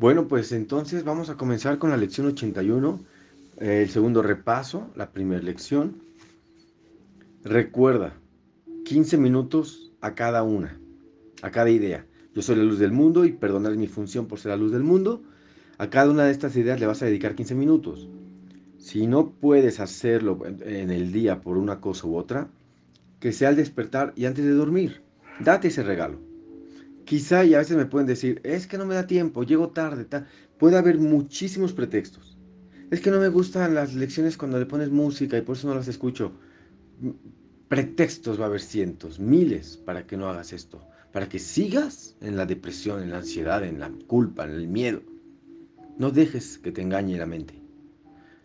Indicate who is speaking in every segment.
Speaker 1: Bueno, pues entonces vamos a comenzar con la lección 81, el segundo repaso, la primera lección. Recuerda, 15 minutos a cada una, a cada idea. Yo soy la luz del mundo y perdonar mi función por ser la luz del mundo. A cada una de estas ideas le vas a dedicar 15 minutos. Si no puedes hacerlo en el día por una cosa u otra, que sea al despertar y antes de dormir. Date ese regalo. Quizá, y a veces me pueden decir, es que no me da tiempo, llego tarde, puede haber muchísimos pretextos. Es que no me gustan las lecciones cuando le pones música y por eso no las escucho. Pretextos va a haber cientos, miles para que no hagas esto, para que sigas en la depresión, en la ansiedad, en la culpa, en el miedo. No dejes que te engañe la mente.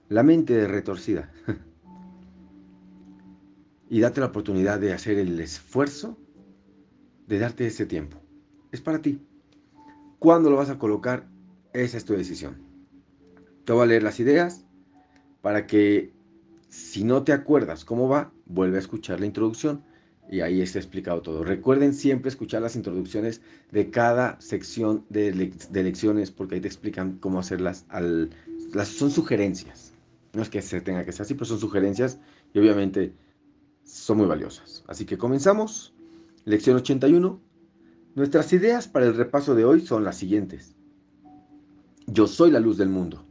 Speaker 1: La mente es retorcida. y date la oportunidad de hacer el esfuerzo de darte ese tiempo es para ti. ¿Cuándo lo vas a colocar? Esa es tu decisión. Te voy a leer las ideas para que si no te acuerdas cómo va, vuelve a escuchar la introducción y ahí está explicado todo. Recuerden siempre escuchar las introducciones de cada sección de, lecciones porque ahí te explican cómo hacerlas. Al, las, son sugerencias. No es que se tenga que ser así, pero son sugerencias y obviamente son muy valiosas. Así que comenzamos. Lección 81. Nuestras ideas para el repaso de hoy son las siguientes. Yo soy la luz del mundo.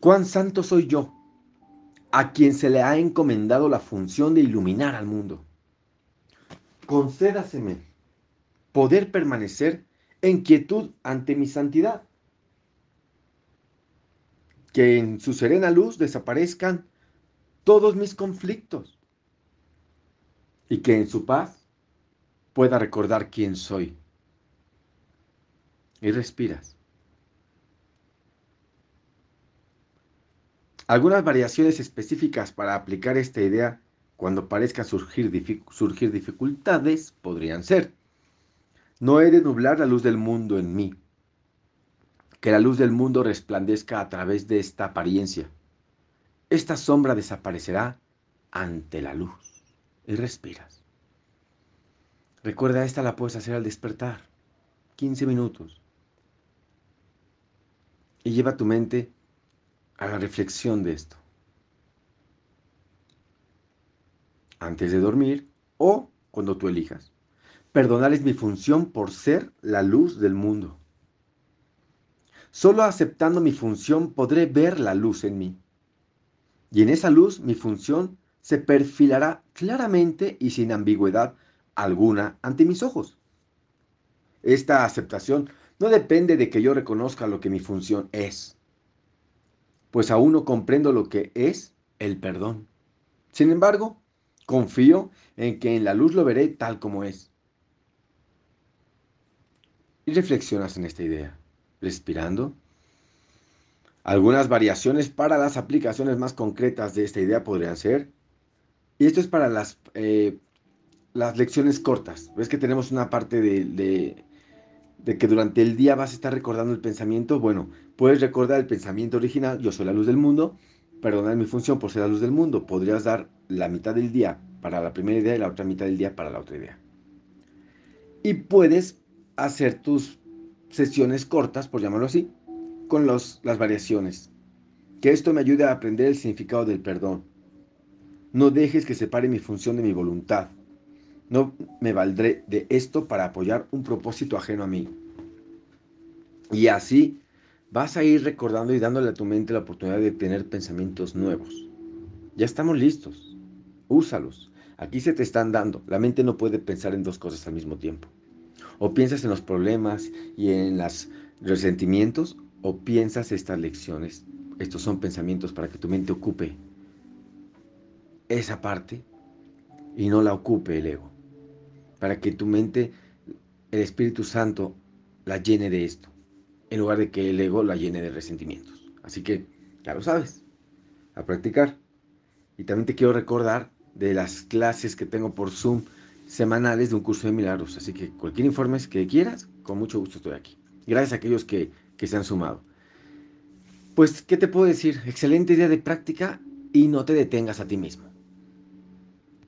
Speaker 1: ¿Cuán santo soy yo, a quien se le ha encomendado la función de iluminar al mundo? Concédaseme poder permanecer en quietud ante mi santidad. Que en su serena luz desaparezcan todos mis conflictos y que en su paz pueda recordar quién soy. Y respiras. Algunas variaciones específicas para aplicar esta idea cuando parezca surgir, surgir dificultades podrían ser, no he de nublar la luz del mundo en mí, que la luz del mundo resplandezca a través de esta apariencia. Esta sombra desaparecerá ante la luz. Y respiras. Recuerda, esta la puedes hacer al despertar. 15 minutos. Y lleva tu mente a la reflexión de esto. Antes de dormir o cuando tú elijas. Perdonar es mi función por ser la luz del mundo. Solo aceptando mi función podré ver la luz en mí. Y en esa luz mi función se perfilará claramente y sin ambigüedad alguna ante mis ojos. Esta aceptación no depende de que yo reconozca lo que mi función es, pues aún no comprendo lo que es el perdón. Sin embargo, confío en que en la luz lo veré tal como es. Y reflexionas en esta idea, respirando. Algunas variaciones para las aplicaciones más concretas de esta idea podrían ser, y esto es para las eh, las lecciones cortas. Ves que tenemos una parte de, de, que durante el día vas a estar recordando el pensamiento. Bueno, puedes recordar el pensamiento original, yo soy la luz del mundo, perdonar mi función por ser la luz del mundo. Podrías dar la mitad del día para la primera idea y la otra mitad del día para la otra idea. Y puedes hacer tus sesiones cortas, por llamarlo así, con los, las variaciones. Que esto me ayude a aprender el significado del perdón. No dejes que separe mi función de mi voluntad. No me valdré de esto para apoyar un propósito ajeno a mí. Y así vas a ir recordando y dándole a tu mente la oportunidad de tener pensamientos nuevos. Ya estamos listos. Úsalos. Aquí se te están dando. La mente no puede pensar en dos cosas al mismo tiempo. O piensas en los problemas y en los resentimientos, o piensas estas lecciones. Estos son pensamientos para que tu mente ocupe esa parte y no la ocupe el ego para que tu mente, el Espíritu Santo, la llene de esto, en lugar de que el ego la llene de resentimientos. Así que ya lo sabes, a practicar. Y también te quiero recordar de las clases que tengo por Zoom semanales de un curso de milagros. Así que cualquier informe que quieras, con mucho gusto estoy aquí. Gracias a aquellos que, que se han sumado. Pues, ¿qué te puedo decir? Excelente idea de práctica y no te detengas a ti mismo.